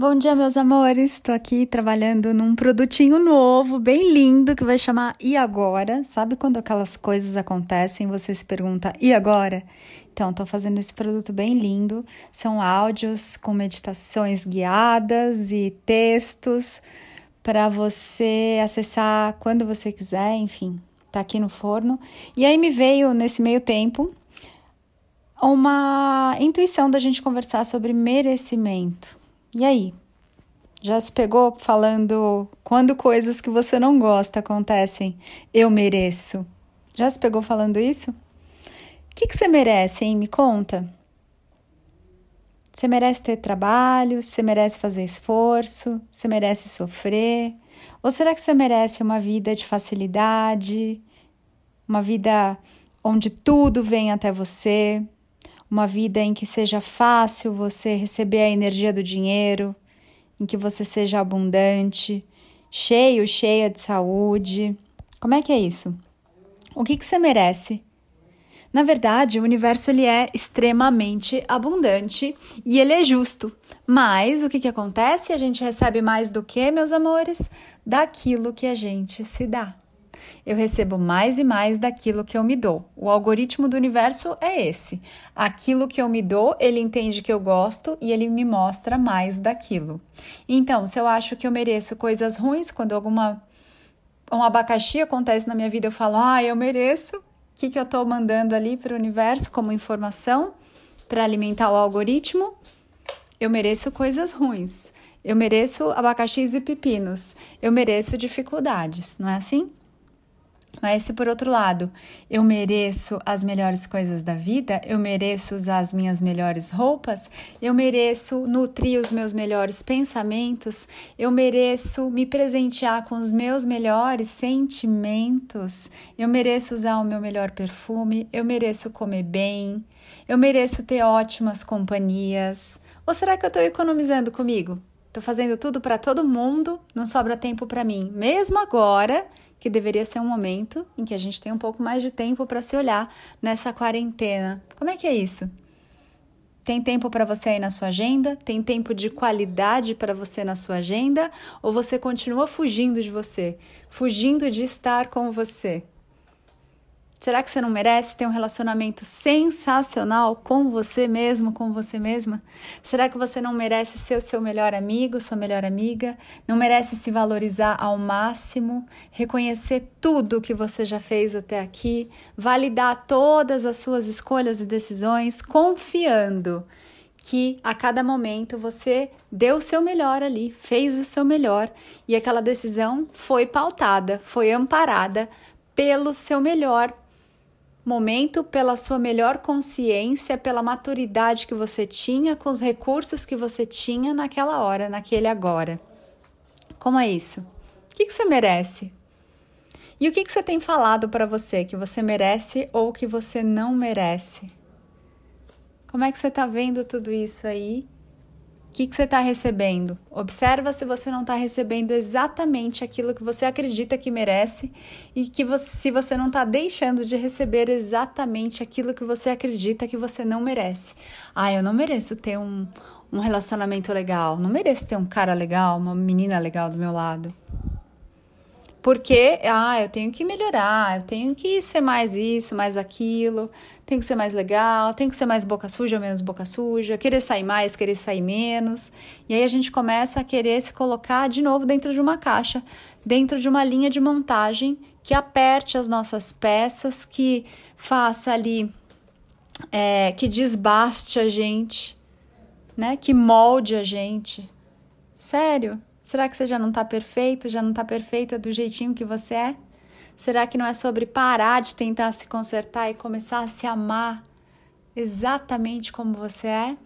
Bom dia, meus amores. Estou aqui trabalhando num produtinho novo, bem lindo, que vai chamar E Agora? Sabe quando aquelas coisas acontecem e você se pergunta E agora? Então, estou fazendo esse produto bem lindo. São áudios com meditações guiadas e textos para você acessar quando você quiser, enfim, tá aqui no forno. E aí me veio nesse meio tempo uma intuição da gente conversar sobre merecimento. E aí? Já se pegou falando quando coisas que você não gosta acontecem? Eu mereço. Já se pegou falando isso? O que, que você merece, hein? Me conta. Você merece ter trabalho? Você merece fazer esforço? Você merece sofrer? Ou será que você merece uma vida de facilidade? Uma vida onde tudo vem até você? Uma vida em que seja fácil você receber a energia do dinheiro, em que você seja abundante, cheio, cheia de saúde. Como é que é isso? O que, que você merece? Na verdade, o universo ele é extremamente abundante e ele é justo. Mas o que, que acontece? A gente recebe mais do que, meus amores? Daquilo que a gente se dá eu recebo mais e mais daquilo que eu me dou. O algoritmo do universo é esse. Aquilo que eu me dou, ele entende que eu gosto e ele me mostra mais daquilo. Então, se eu acho que eu mereço coisas ruins, quando alguma um abacaxi acontece na minha vida, eu falo, ah, eu mereço. O que, que eu estou mandando ali para o universo como informação para alimentar o algoritmo? Eu mereço coisas ruins. Eu mereço abacaxis e pepinos. Eu mereço dificuldades, não é assim? Mas se por outro lado eu mereço as melhores coisas da vida, eu mereço usar as minhas melhores roupas, eu mereço nutrir os meus melhores pensamentos, eu mereço me presentear com os meus melhores sentimentos, eu mereço usar o meu melhor perfume, eu mereço comer bem, eu mereço ter ótimas companhias. Ou será que eu estou economizando comigo? Estou fazendo tudo para todo mundo, não sobra tempo para mim, mesmo agora que deveria ser um momento em que a gente tem um pouco mais de tempo para se olhar nessa quarentena. Como é que é isso? Tem tempo para você aí na sua agenda? Tem tempo de qualidade para você na sua agenda? Ou você continua fugindo de você, fugindo de estar com você? Será que você não merece ter um relacionamento sensacional com você mesmo, com você mesma? Será que você não merece ser o seu melhor amigo, sua melhor amiga? Não merece se valorizar ao máximo, reconhecer tudo que você já fez até aqui, validar todas as suas escolhas e decisões, confiando que a cada momento você deu o seu melhor ali, fez o seu melhor e aquela decisão foi pautada, foi amparada pelo seu melhor momento pela sua melhor consciência, pela maturidade que você tinha, com os recursos que você tinha naquela hora, naquele agora. Como é isso? O que, você merece? E o que, que você tem falado para você que você merece ou que você não merece? Como é que você está vendo tudo isso aí? Que, que você está recebendo? Observa se você não está recebendo exatamente aquilo que você acredita que merece e que você, se você não está deixando de receber exatamente aquilo que você acredita que você não merece. Ah, eu não mereço ter um, um relacionamento legal, não mereço ter um cara legal, uma menina legal do meu lado. Porque, ah, eu tenho que melhorar, eu tenho que ser mais isso, mais aquilo, tenho que ser mais legal, tenho que ser mais boca suja ou menos boca suja, querer sair mais, querer sair menos. E aí a gente começa a querer se colocar de novo dentro de uma caixa, dentro de uma linha de montagem que aperte as nossas peças, que faça ali, é, que desbaste a gente, né? Que molde a gente. Sério? Será que você já não está perfeito, já não está perfeita do jeitinho que você é? Será que não é sobre parar de tentar se consertar e começar a se amar exatamente como você é?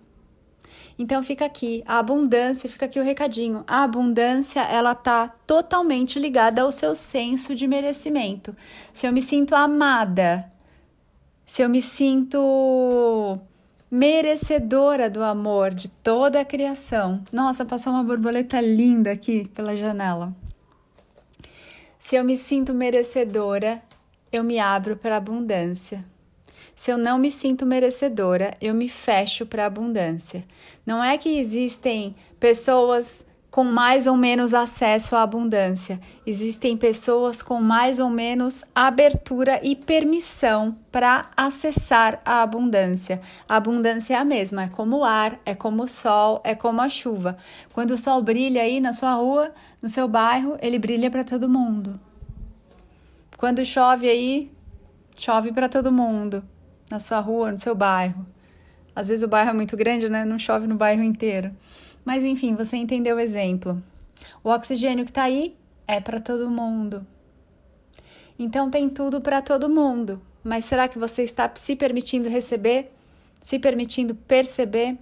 Então fica aqui a abundância, fica aqui o recadinho. A abundância, ela tá totalmente ligada ao seu senso de merecimento. Se eu me sinto amada, se eu me sinto merecedora do amor de toda a criação. Nossa, passou uma borboleta linda aqui pela janela. Se eu me sinto merecedora, eu me abro para a abundância. Se eu não me sinto merecedora, eu me fecho para a abundância. Não é que existem pessoas com mais ou menos acesso à abundância. Existem pessoas com mais ou menos abertura e permissão para acessar a abundância. A abundância é a mesma, é como o ar, é como o sol, é como a chuva. Quando o sol brilha aí na sua rua, no seu bairro, ele brilha para todo mundo. Quando chove aí, chove para todo mundo, na sua rua, no seu bairro. Às vezes o bairro é muito grande, né? Não chove no bairro inteiro. Mas enfim, você entendeu o exemplo. O oxigênio que está aí é para todo mundo. Então tem tudo para todo mundo. Mas será que você está se permitindo receber? Se permitindo perceber?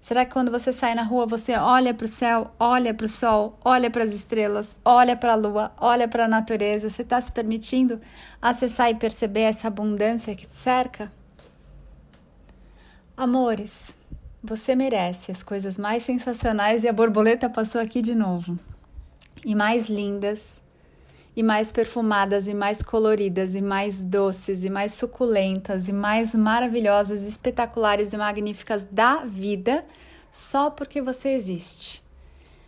Será que quando você sai na rua você olha para o céu, olha para o sol, olha para as estrelas, olha para a lua, olha para a natureza? Você está se permitindo acessar e perceber essa abundância que te cerca? Amores, você merece as coisas mais sensacionais e a borboleta passou aqui de novo. E mais lindas, e mais perfumadas, e mais coloridas, e mais doces, e mais suculentas, e mais maravilhosas, espetaculares e magníficas da vida, só porque você existe.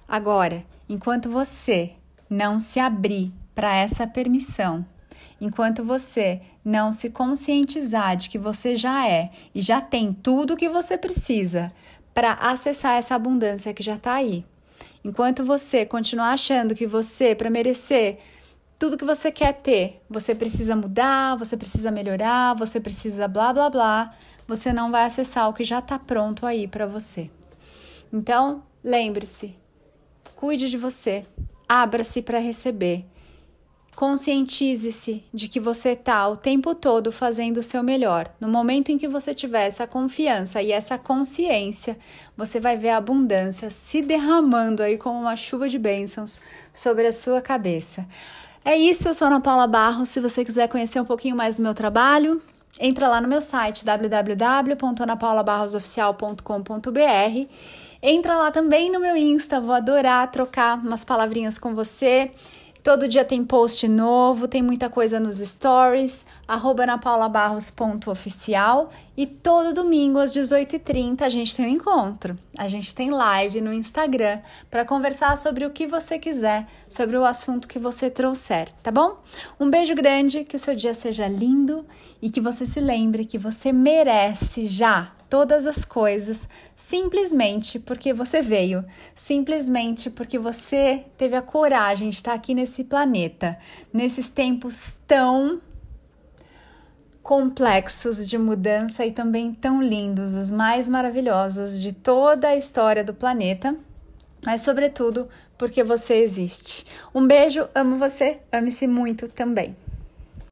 Agora, enquanto você não se abrir para essa permissão, enquanto você não se conscientizar de que você já é e já tem tudo o que você precisa para acessar essa abundância que já está aí. Enquanto você continuar achando que você, para merecer tudo que você quer ter, você precisa mudar, você precisa melhorar, você precisa blá blá blá, você não vai acessar o que já está pronto aí para você. Então, lembre-se, cuide de você, abra-se para receber Conscientize-se de que você está o tempo todo fazendo o seu melhor. No momento em que você tiver essa confiança e essa consciência, você vai ver a abundância se derramando aí como uma chuva de bênçãos sobre a sua cabeça. É isso, eu sou Ana Paula Barros. Se você quiser conhecer um pouquinho mais do meu trabalho, entra lá no meu site www.anapaulabarrosoficial.com.br. Entra lá também no meu Insta, vou adorar trocar umas palavrinhas com você. Todo dia tem post novo, tem muita coisa nos stories, arroba napaulabarros.oficial e todo domingo às 18h30 a gente tem um encontro. A gente tem live no Instagram para conversar sobre o que você quiser, sobre o assunto que você trouxer, tá bom? Um beijo grande, que o seu dia seja lindo e que você se lembre que você merece já todas as coisas simplesmente porque você veio, simplesmente porque você teve a coragem de estar aqui nesse planeta, nesses tempos tão complexos de mudança e também tão lindos, os mais maravilhosos de toda a história do planeta, mas sobretudo porque você existe. Um beijo, amo você, ame-se muito também.